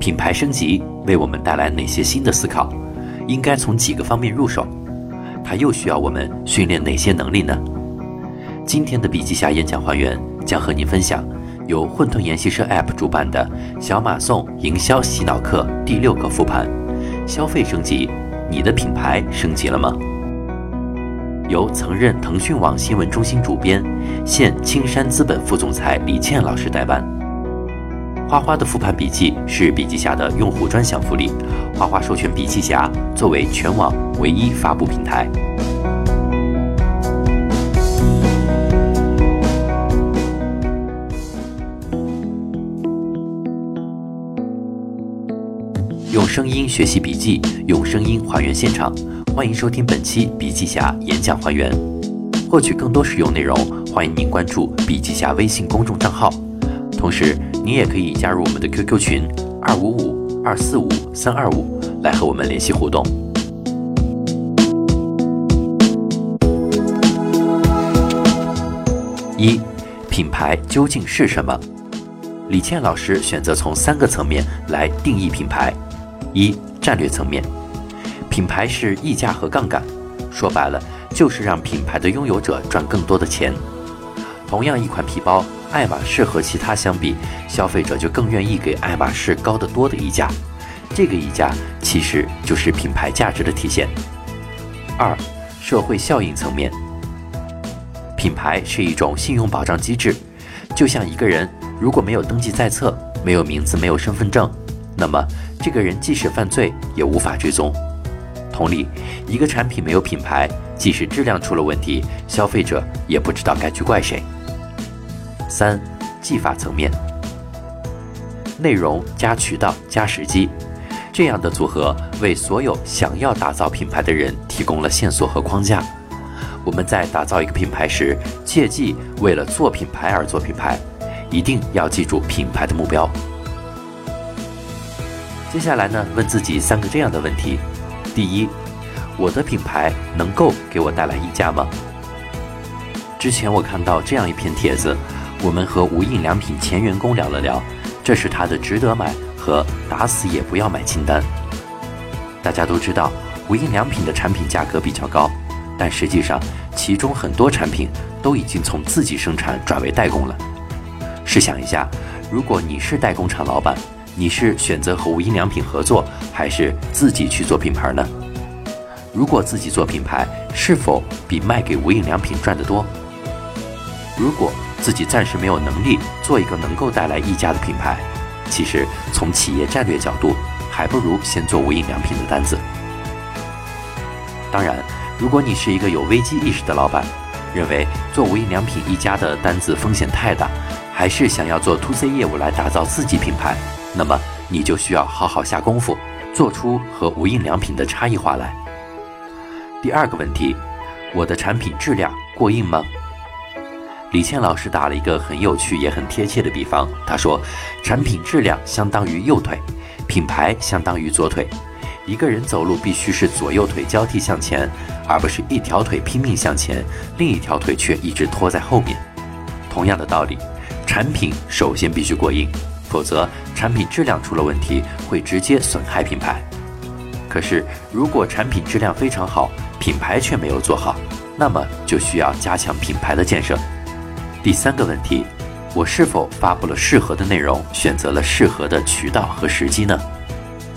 品牌升级为我们带来哪些新的思考？应该从几个方面入手？它又需要我们训练哪些能力呢？今天的笔记侠演讲还原将和您分享由混沌研习社 App 主办的小马送营销洗脑课第六个复盘：消费升级，你的品牌升级了吗？由曾任腾讯网新闻中心主编、现青山资本副总裁李倩老师代班。花花的复盘笔记是笔记侠的用户专享福利，花花授权笔记侠作为全网唯一发布平台。用声音学习笔记，用声音还原现场。欢迎收听本期笔记侠演讲还原。获取更多实用内容，欢迎您关注笔记侠微信公众账号。同时，你也可以加入我们的 QQ 群二五五二四五三二五，来和我们联系互动。一，品牌究竟是什么？李倩老师选择从三个层面来定义品牌。一、战略层面。品牌是溢价和杠杆，说白了就是让品牌的拥有者赚更多的钱。同样一款皮包，爱马仕和其他相比，消费者就更愿意给爱马仕高得多的溢价。这个溢价其实就是品牌价值的体现。二、社会效应层面，品牌是一种信用保障机制，就像一个人如果没有登记在册，没有名字，没有身份证，那么这个人即使犯罪也无法追踪。同理，一个产品没有品牌，即使质量出了问题，消费者也不知道该去怪谁。三、技法层面，内容加渠道加时机，这样的组合为所有想要打造品牌的人提供了线索和框架。我们在打造一个品牌时，切记为了做品牌而做品牌，一定要记住品牌的目标。接下来呢，问自己三个这样的问题。第一，我的品牌能够给我带来溢价吗？之前我看到这样一篇帖子，我们和无印良品前员工聊了聊，这是他的值得买和打死也不要买清单。大家都知道，无印良品的产品价格比较高，但实际上其中很多产品都已经从自己生产转为代工了。试想一下，如果你是代工厂老板。你是选择和无印良品合作，还是自己去做品牌呢？如果自己做品牌，是否比卖给无印良品赚得多？如果自己暂时没有能力做一个能够带来溢价的品牌，其实从企业战略角度，还不如先做无印良品的单子。当然，如果你是一个有危机意识的老板，认为做无印良品一家的单子风险太大，还是想要做 to C 业务来打造自己品牌。那么你就需要好好下功夫，做出和无印良品的差异化来。第二个问题，我的产品质量过硬吗？李倩老师打了一个很有趣也很贴切的比方，他说，产品质量相当于右腿，品牌相当于左腿。一个人走路必须是左右腿交替向前，而不是一条腿拼命向前，另一条腿却一直拖在后面。同样的道理，产品首先必须过硬。否则，产品质量出了问题，会直接损害品牌。可是，如果产品质量非常好，品牌却没有做好，那么就需要加强品牌的建设。第三个问题，我是否发布了适合的内容，选择了适合的渠道和时机呢？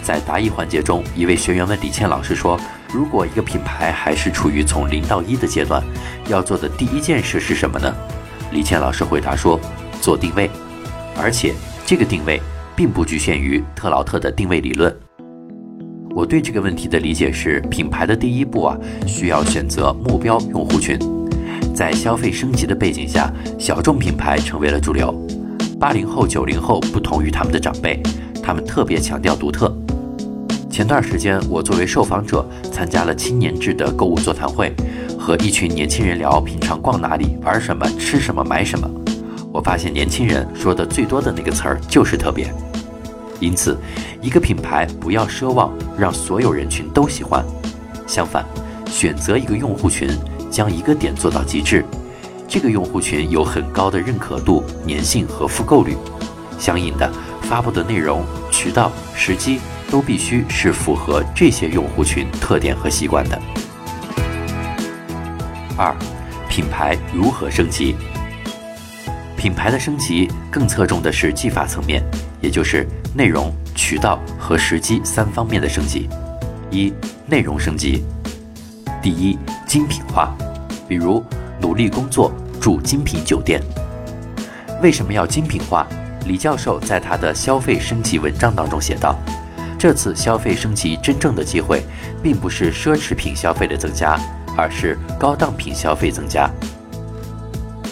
在答疑环节中，一位学员问李倩老师说：“如果一个品牌还是处于从零到一的阶段，要做的第一件事是什么呢？”李倩老师回答说：“做定位，而且。”这个定位并不局限于特劳特的定位理论。我对这个问题的理解是，品牌的第一步啊，需要选择目标用户群。在消费升级的背景下，小众品牌成为了主流。八零后、九零后不同于他们的长辈，他们特别强调独特。前段时间，我作为受访者参加了青年制的购物座谈会，和一群年轻人聊平常逛哪里、玩什么、吃什么、买什么。我发现年轻人说的最多的那个词儿就是特别，因此，一个品牌不要奢望让所有人群都喜欢，相反，选择一个用户群，将一个点做到极致，这个用户群有很高的认可度、粘性和复购率，相应的发布的内容渠道、时机都必须是符合这些用户群特点和习惯的。二，品牌如何升级？品牌的升级更侧重的是技法层面，也就是内容、渠道和时机三方面的升级。一、内容升级。第一，精品化，比如努力工作住精品酒店。为什么要精品化？李教授在他的消费升级文章当中写道：“这次消费升级真正的机会，并不是奢侈品消费的增加，而是高档品消费增加。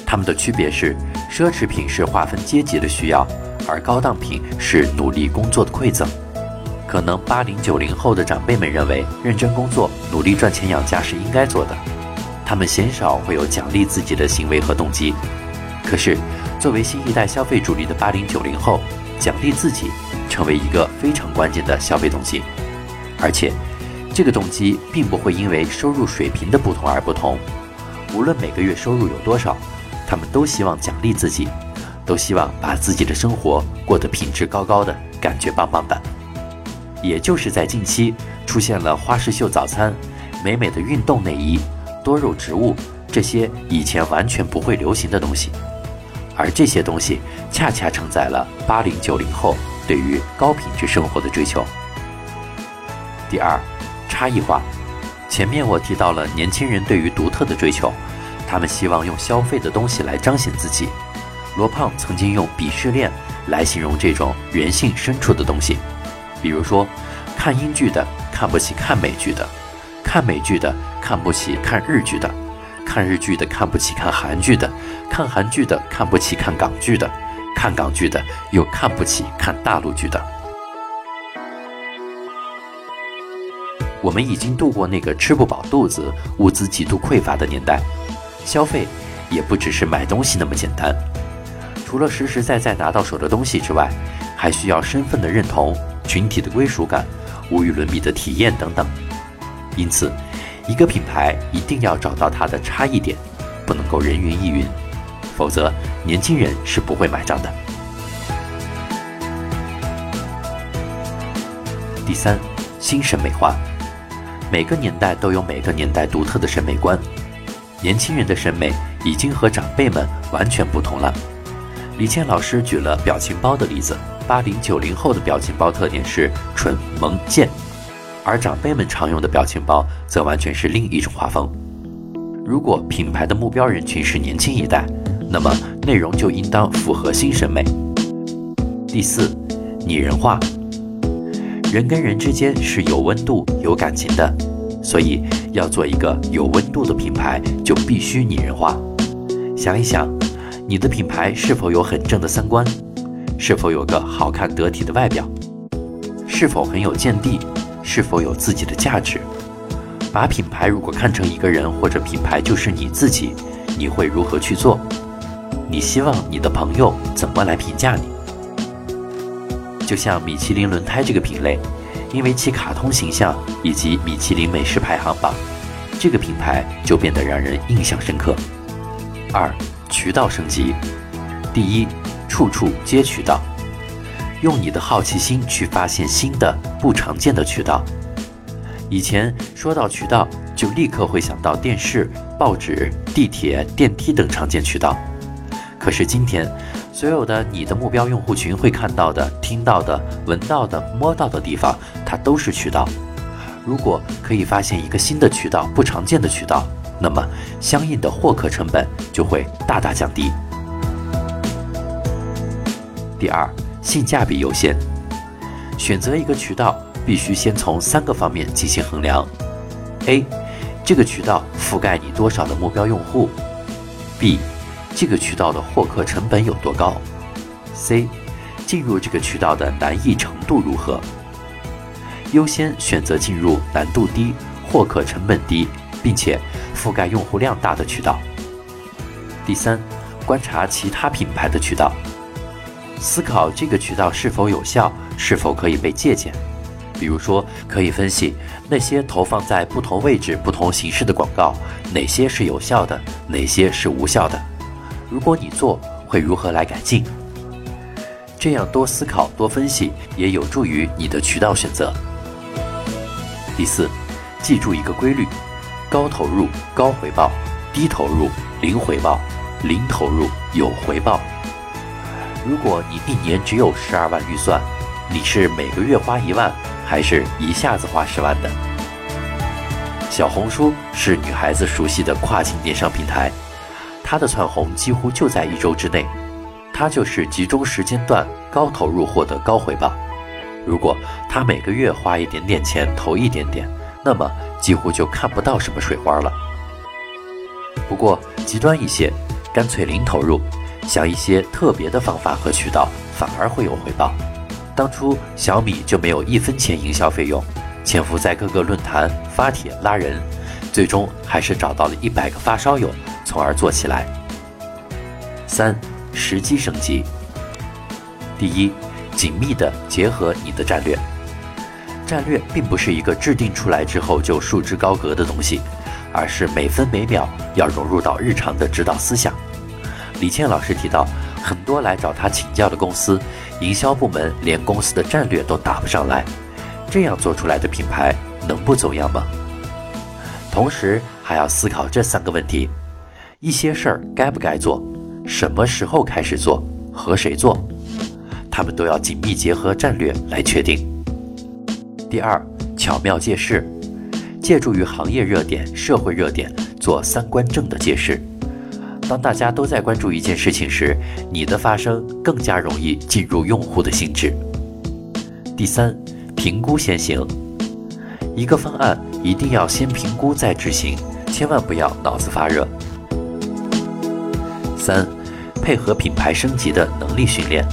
它们的区别是。”奢侈品是划分阶级的需要，而高档品是努力工作的馈赠。可能八零九零后的长辈们认为，认真工作、努力赚钱养家是应该做的，他们鲜少会有奖励自己的行为和动机。可是，作为新一代消费主力的八零九零后，奖励自己成为一个非常关键的消费动机，而且，这个动机并不会因为收入水平的不同而不同，无论每个月收入有多少。他们都希望奖励自己，都希望把自己的生活过得品质高高的，感觉棒棒的。也就是在近期出现了花式秀早餐、美美的运动内衣、多肉植物这些以前完全不会流行的东西，而这些东西恰恰承载了八零九零后对于高品质生活的追求。第二，差异化。前面我提到了年轻人对于独特的追求。他们希望用消费的东西来彰显自己。罗胖曾经用鄙视链来形容这种人性深处的东西，比如说，看英剧的看不起看美剧的，看美剧的看不起看日剧的，看日剧的看不起看韩剧的，看韩剧的看不起看港剧的，看港剧的又看不起看大陆剧的。我们已经度过那个吃不饱肚子、物资极度匮乏的年代。消费也不只是买东西那么简单，除了实实在在拿到手的东西之外，还需要身份的认同、群体的归属感、无与伦比的体验等等。因此，一个品牌一定要找到它的差异点，不能够人云亦云，否则年轻人是不会买账的。第三，新审美化，每个年代都有每个年代独特的审美观。年轻人的审美已经和长辈们完全不同了。李健老师举了表情包的例子，八零九零后的表情包特点是蠢萌贱，而长辈们常用的表情包则完全是另一种画风。如果品牌的目标人群是年轻一代，那么内容就应当符合新审美。第四，拟人化。人跟人之间是有温度、有感情的。所以，要做一个有温度的品牌，就必须拟人化。想一想，你的品牌是否有很正的三观？是否有个好看得体的外表？是否很有见地？是否有自己的价值？把品牌如果看成一个人或者品牌就是你自己，你会如何去做？你希望你的朋友怎么来评价你？就像米其林轮胎这个品类。因为其卡通形象以及米其林美食排行榜，这个品牌就变得让人印象深刻。二、渠道升级。第一，处处皆渠道，用你的好奇心去发现新的不常见的渠道。以前说到渠道，就立刻会想到电视、报纸、地铁、电梯等常见渠道。可是今天，所有的你的目标用户群会看到的、听到的、闻到的、摸到的地方，它都是渠道。如果可以发现一个新的渠道、不常见的渠道，那么相应的获客成本就会大大降低。第二，性价比优先。选择一个渠道，必须先从三个方面进行衡量：A，这个渠道覆盖你多少的目标用户；B。这个渠道的获客成本有多高？C，进入这个渠道的难易程度如何？优先选择进入难度低、获客成本低，并且覆盖用户量大的渠道。第三，观察其他品牌的渠道，思考这个渠道是否有效，是否可以被借鉴。比如说，可以分析那些投放在不同位置、不同形式的广告，哪些是有效的，哪些是无效的。如果你做，会如何来改进？这样多思考、多分析，也有助于你的渠道选择。第四，记住一个规律：高投入高回报，低投入零回报，零投入有回报。如果你一年只有十二万预算，你是每个月花一万，还是一下子花十万的？小红书是女孩子熟悉的跨境电商平台，它的窜红几乎就在一周之内。它就是集中时间段高投入获得高回报。如果他每个月花一点点钱投一点点，那么几乎就看不到什么水花了。不过极端一些，干脆零投入，想一些特别的方法和渠道，反而会有回报。当初小米就没有一分钱营销费用，潜伏在各个论坛发帖拉人，最终还是找到了一百个发烧友，从而做起来。三。时机升级。第一，紧密地结合你的战略。战略并不是一个制定出来之后就束之高阁的东西，而是每分每秒要融入到日常的指导思想。李倩老师提到，很多来找他请教的公司，营销部门连公司的战略都打不上来，这样做出来的品牌能不走样吗？同时还要思考这三个问题：一些事儿该不该做？什么时候开始做，和谁做，他们都要紧密结合战略来确定。第二，巧妙借势，借助于行业热点、社会热点做三观正的借势。当大家都在关注一件事情时，你的发声更加容易进入用户的心智。第三，评估先行，一个方案一定要先评估再执行，千万不要脑子发热。三，配合品牌升级的能力训练。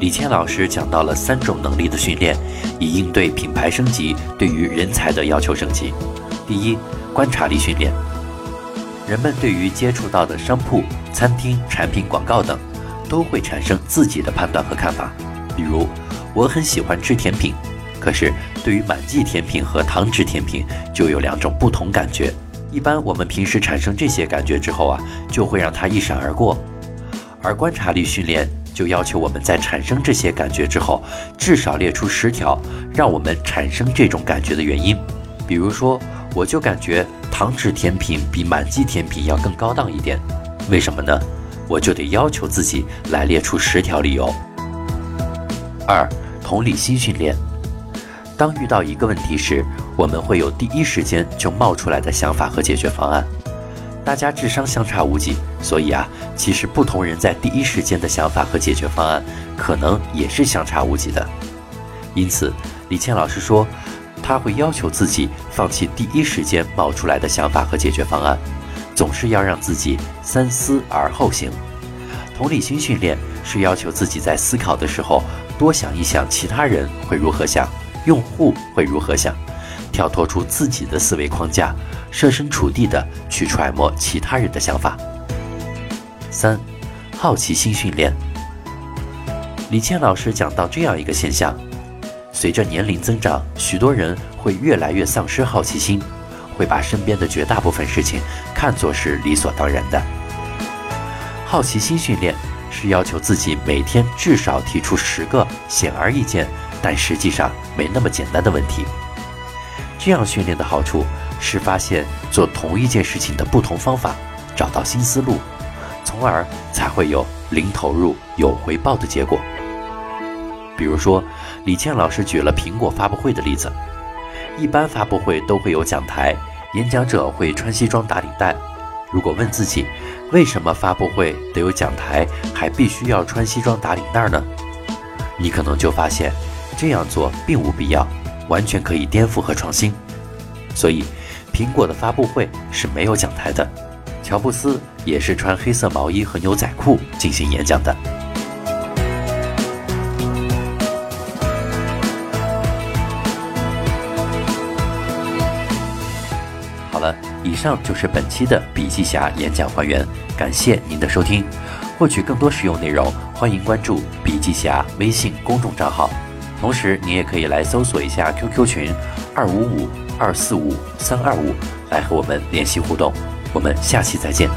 李谦老师讲到了三种能力的训练，以应对品牌升级对于人才的要求升级。第一，观察力训练。人们对于接触到的商铺、餐厅、产品广告等，都会产生自己的判断和看法。比如，我很喜欢吃甜品，可是对于满记甜品和糖脂甜品就有两种不同感觉。一般我们平时产生这些感觉之后啊，就会让它一闪而过。而观察力训练就要求我们在产生这些感觉之后，至少列出十条让我们产生这种感觉的原因。比如说，我就感觉糖脂甜品比满记甜品要更高档一点，为什么呢？我就得要求自己来列出十条理由。二、同理心训练。当遇到一个问题时，我们会有第一时间就冒出来的想法和解决方案。大家智商相差无几，所以啊，其实不同人在第一时间的想法和解决方案，可能也是相差无几的。因此，李倩老师说，他会要求自己放弃第一时间冒出来的想法和解决方案，总是要让自己三思而后行。同理心训练是要求自己在思考的时候，多想一想其他人会如何想。用户会如何想？跳脱出自己的思维框架，设身处地的去揣摩其他人的想法。三，好奇心训练。李倩老师讲到这样一个现象：随着年龄增长，许多人会越来越丧失好奇心，会把身边的绝大部分事情看作是理所当然的。好奇心训练是要求自己每天至少提出十个显而易见。但实际上没那么简单的问题。这样训练的好处是发现做同一件事情的不同方法，找到新思路，从而才会有零投入有回报的结果。比如说，李倩老师举了苹果发布会的例子。一般发布会都会有讲台，演讲者会穿西装打领带。如果问自己，为什么发布会得有讲台，还必须要穿西装打领带呢？你可能就发现。这样做并无必要，完全可以颠覆和创新。所以，苹果的发布会是没有讲台的。乔布斯也是穿黑色毛衣和牛仔裤进行演讲的。好了，以上就是本期的笔记侠演讲还原，感谢您的收听。获取更多实用内容，欢迎关注笔记侠微信公众账号。同时，您也可以来搜索一下 QQ 群二五五二四五三二五，来和我们联系互动。我们下期再见。